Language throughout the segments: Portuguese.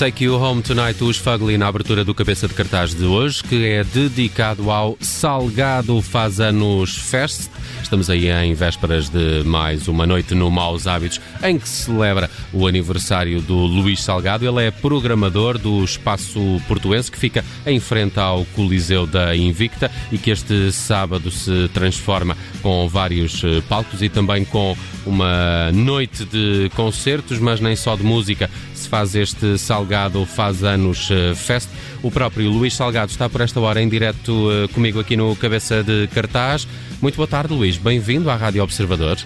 Take You Home Tonight, os Fugly, na abertura do cabeça de cartaz de hoje, que é dedicado ao Salgado Faz Anos Fest. Estamos aí em vésperas de mais uma noite no Maus Hábitos, em que se celebra o aniversário do Luís Salgado. Ele é programador do Espaço Portuense, que fica em frente ao Coliseu da Invicta e que este sábado se transforma com vários eh, palcos e também com uma noite de concertos, mas nem só de música se faz este Salgado Faz Anos eh, Fest. O próprio Luís Salgado está por esta hora em direto eh, comigo aqui no Cabeça de Cartaz. Muito boa tarde, Luís. Bem-vindo à Rádio Observador.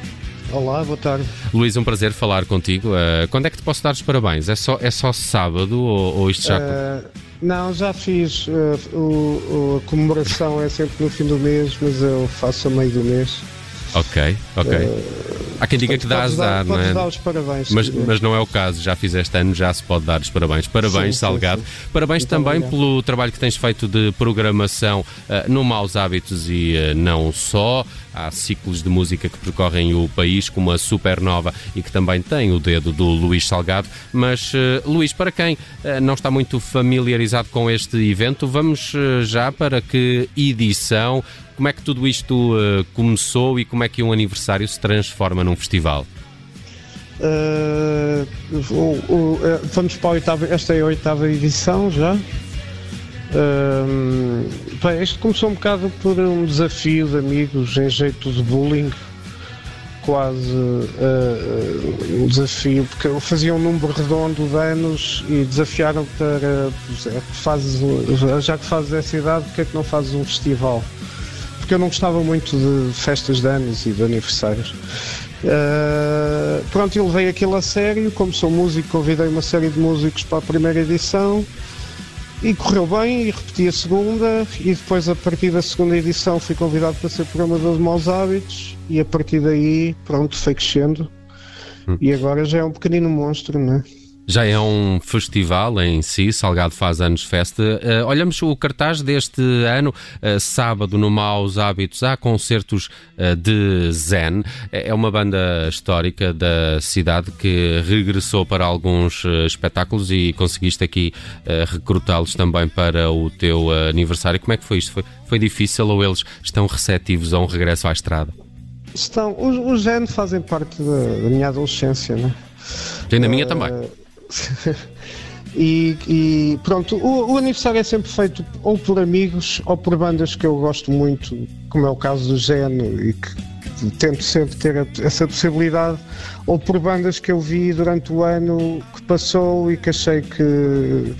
Olá, boa tarde. Luís, um prazer falar contigo. Uh, quando é que te posso dar os parabéns? É só, é só sábado ou, ou isto já. Uh, não, já fiz. Uh, o, a comemoração é sempre no fim do mês, mas eu faço a meio do mês. Ok, ok. Há quem diga que dá azar, não é? dar os parabéns. Mas, mas não é o caso, já fizeste ano, já se pode dar os parabéns. Parabéns, sim, Salgado. Sim, sim. Parabéns Muito também obrigado. pelo trabalho que tens feito de programação uh, no Maus Hábitos e uh, não só. Há ciclos de música que percorrem o país, como a Supernova e que também tem o dedo do Luís Salgado. Mas, uh, Luís, para quem não está muito familiarizado com este evento, vamos já para que edição como é que tudo isto uh, começou e como é que um aniversário se transforma num festival? Uh, o, o, uh, vamos para a oitava, esta é a oitava edição já. Uh, bem, isto começou um bocado por um desafio de amigos em jeito de bullying, quase um desafio, porque eu fazia um número redondo de anos e desafiaram para fazes, já que fazes essa idade, porque é que não fazes um festival? Porque eu não gostava muito de festas de anos e de aniversários. Uh, pronto, eu levei aquilo a sério, como sou músico, convidei uma série de músicos para a primeira edição e correu bem e repeti a segunda e depois a partir da segunda edição fui convidado para ser programador de maus hábitos e a partir daí pronto foi crescendo hum. e agora já é um pequenino monstro, não é? Já é um festival em si, Salgado faz anos festa. Uh, olhamos o cartaz deste ano, uh, sábado no Maus Hábitos, há concertos uh, de Zen. É uma banda histórica da cidade que regressou para alguns espetáculos e conseguiste aqui recrutá-los também para o teu aniversário. Como é que foi isto? Foi, foi difícil ou eles estão receptivos a um regresso à estrada? Estão. Os, os Zen fazem parte da, da minha adolescência, não é? Tem na minha também. e, e, pronto, o, o, aniversário é sempre feito ou por amigos ou por bandas que eu gosto muito, como é o caso do Geno, e que tento sempre ter essa possibilidade, ou por bandas que eu vi durante o ano que passou e que achei que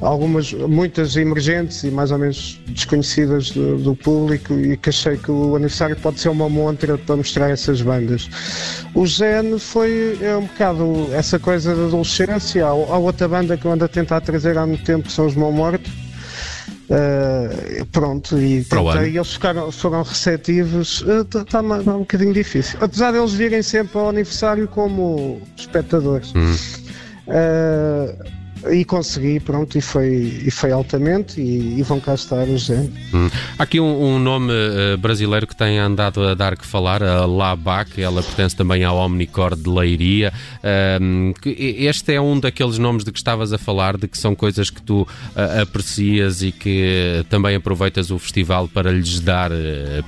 algumas, muitas emergentes e mais ou menos desconhecidas do, do público e que achei que o aniversário pode ser uma montra para mostrar essas bandas. O Zen foi é um bocado essa coisa da adolescência, há, há outra banda que eu ando a tentar trazer há muito tempo que são os Mão Morto Uh, pronto, e tentei, eles ficaram, foram receptivos. Está uh, tá, tá um bocadinho difícil. Apesar de eles virem sempre ao aniversário como espectadores. Hum. Uh, e consegui, pronto, e foi, e foi altamente e, e vão cá estar os. Hum. Há aqui um, um nome uh, brasileiro que tem andado a dar que falar, a Labac, ela pertence também ao Omnicore de Leiria. Um, este é um daqueles nomes de que estavas a falar, de que são coisas que tu uh, aprecias e que também aproveitas o festival para lhes dar uh,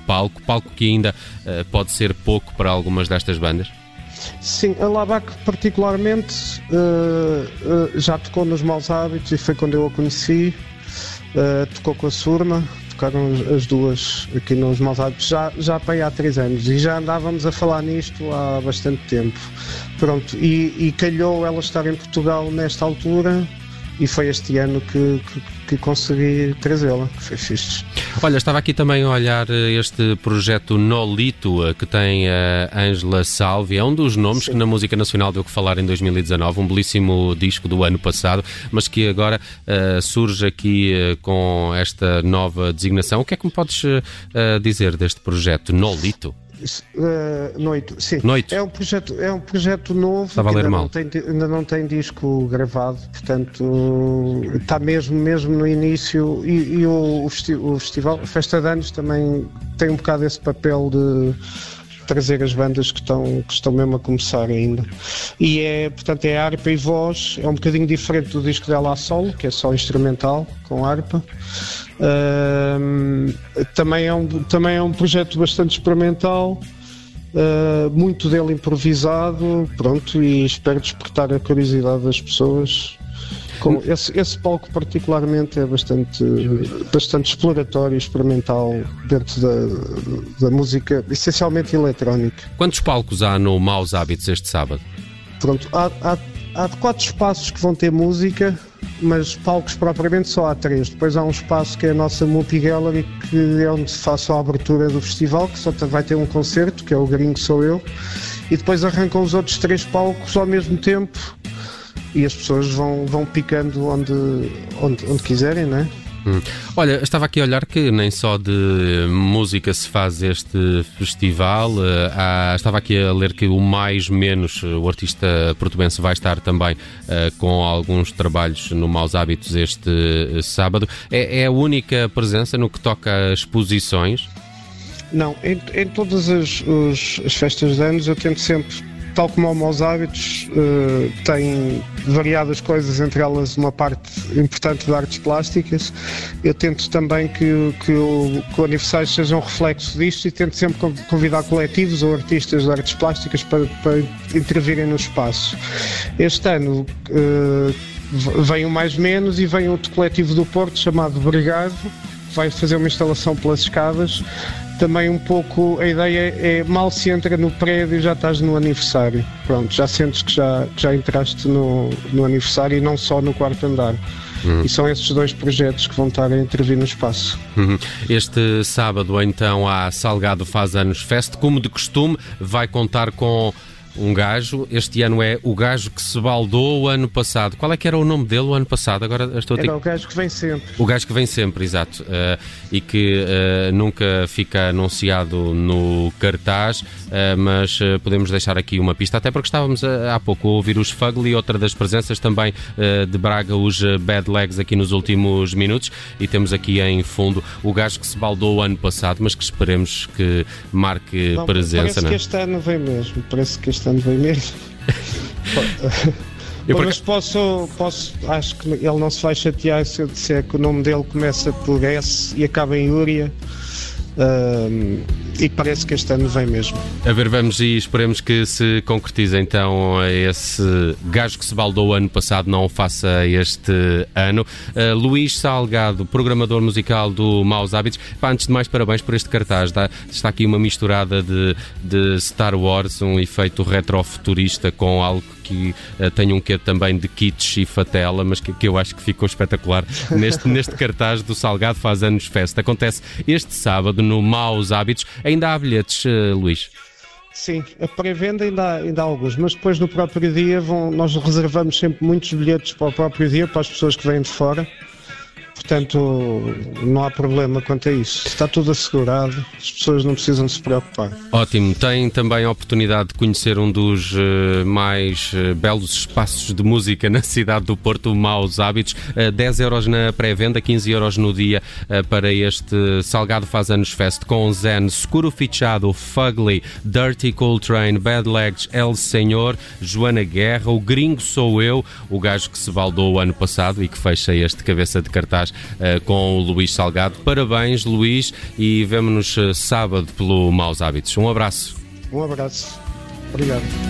palco, palco que ainda pode ser pouco para algumas destas bandas? Sim, a Labac particularmente uh, uh, já tocou nos Maus Hábitos e foi quando eu a conheci. Uh, tocou com a Surma, tocaram as duas aqui nos Maus Hábitos já, já para há três anos e já andávamos a falar nisto há bastante tempo. Pronto, e, e calhou ela estar em Portugal nesta altura e foi este ano que, que, que consegui trazê-la, que foi fixe. Olha, estava aqui também a olhar eh, este projeto Nolito, eh, que tem a Ângela Salvi, é um dos nomes Sim. que na música nacional deu que falar em 2019, um belíssimo disco do ano passado, mas que agora uh, surge aqui uh, com esta nova designação. O que é que me podes uh, dizer deste projeto Nolito? Uh, noite, sim. É um projeto, é um projeto novo. Estava a ler ainda mal. Não tem, ainda não tem disco gravado, portanto está mesmo, mesmo no início. E, e o, o, festival, a Festa de Anos, também tem um bocado esse papel de trazer as bandas que estão, que estão mesmo a começar ainda. E é, portanto, é harpa e voz, é um bocadinho diferente do disco dela a solo, que é só instrumental, com harpa. Uh, também, é um, também é um projeto bastante experimental, uh, muito dele improvisado, pronto, e espero despertar a curiosidade das pessoas. Com esse, esse palco particularmente é bastante, bastante exploratório e experimental dentro da, da música, essencialmente eletrónica. Quantos palcos há no Maus Hábitos este sábado? Pronto, há, há, há quatro espaços que vão ter música, mas palcos propriamente só há três. Depois há um espaço que é a nossa multi-gallery, que é onde faço a abertura do festival, que só vai ter um concerto, que é o Gringo Sou Eu, e depois arrancam os outros três palcos ao mesmo tempo e as pessoas vão, vão picando onde, onde, onde quiserem, não é? Hum. Olha, estava aqui a olhar que nem só de música se faz este festival. Há, estava aqui a ler que o Mais Menos, o artista português, vai estar também uh, com alguns trabalhos no Maus Hábitos este uh, sábado. É, é, a única presença no que toca a exposições? Não, em, em todas as, os, as festas de anos eu tento sempre tal como o Maus Hábitos, uh, tem variadas coisas, entre elas uma parte importante de artes plásticas. Eu tento também que, que, o, que o aniversário seja um reflexo disto e tento sempre convidar coletivos ou artistas de artes plásticas para, para intervirem no espaço. Este ano uh, vem o Mais Menos e vem outro coletivo do Porto chamado Brigado, vai fazer uma instalação pelas escadas também um pouco a ideia é mal se entra no prédio já estás no aniversário. Pronto, já sentes que já, que já entraste no, no aniversário e não só no quarto andar. Uhum. E são esses dois projetos que vão estar a intervir no espaço. Uhum. Este sábado, então, a Salgado Faz Anos Fest. Como de costume, vai contar com um gajo, este ano é o gajo que se baldou o ano passado. Qual é que era o nome dele o ano passado? Agora estou a ter... Era o gajo que vem sempre. O gajo que vem sempre, exato. Uh, e que uh, nunca fica anunciado no cartaz, uh, mas podemos deixar aqui uma pista, até porque estávamos há pouco a ouvir os Fugly, outra das presenças também de Braga, os Bad Legs aqui nos últimos minutos, e temos aqui em fundo o gajo que se baldou o ano passado, mas que esperemos que marque não, presença. Parece não? que este ano vem mesmo, parece que este ano vem mesmo. Eu Mas posso, posso, acho que ele não se vai chatear se eu disser que o nome dele começa por S e acaba em Uria. Uh, e parece que este ano vem mesmo. A ver, vamos e esperemos que se concretize então esse gajo que se baldou ano passado, não o faça este ano. Uh, Luís Salgado, programador musical do Maus Hábitos. Pá, antes de mais, parabéns por este cartaz. Está, está aqui uma misturada de, de Star Wars, um efeito retrofuturista com algo que uh, tem um quê também de kits e fatela, mas que, que, eu acho que ficou espetacular neste, neste cartaz do Salgado Faz Anos Festa. Acontece este sábado no Maus Hábitos. Ainda há bilhetes, uh, Luís? Sim, a pré-venda ainda, ainda há alguns, mas depois no próprio dia vão, nós reservamos sempre muitos bilhetes para o próprio dia, para as pessoas que vêm de fora. Portanto, não há problema quanto a isso. Está tudo assegurado, as pessoas não precisam se preocupar. Ótimo. Tem também a oportunidade de conhecer um dos uh, mais uh, belos espaços de música na cidade do Porto, Maus Hábitos. Uh, 10 euros na pré-venda, 15 euros no dia para este Salgado Faz Anos Fest com Zen, Seguro Fichado, Fugly, Dirty Cool Train, Bad Legs, El Senhor, Joana Guerra, O Gringo Sou Eu, o gajo que se baldou o ano passado e que fecha este cabeça de cartaz uh, com o Luís Salgado. Parabéns, Luís, e vemo-nos uh, sábado pelo Maus Hábitos. Um abraço. Um abraço. Obrigado.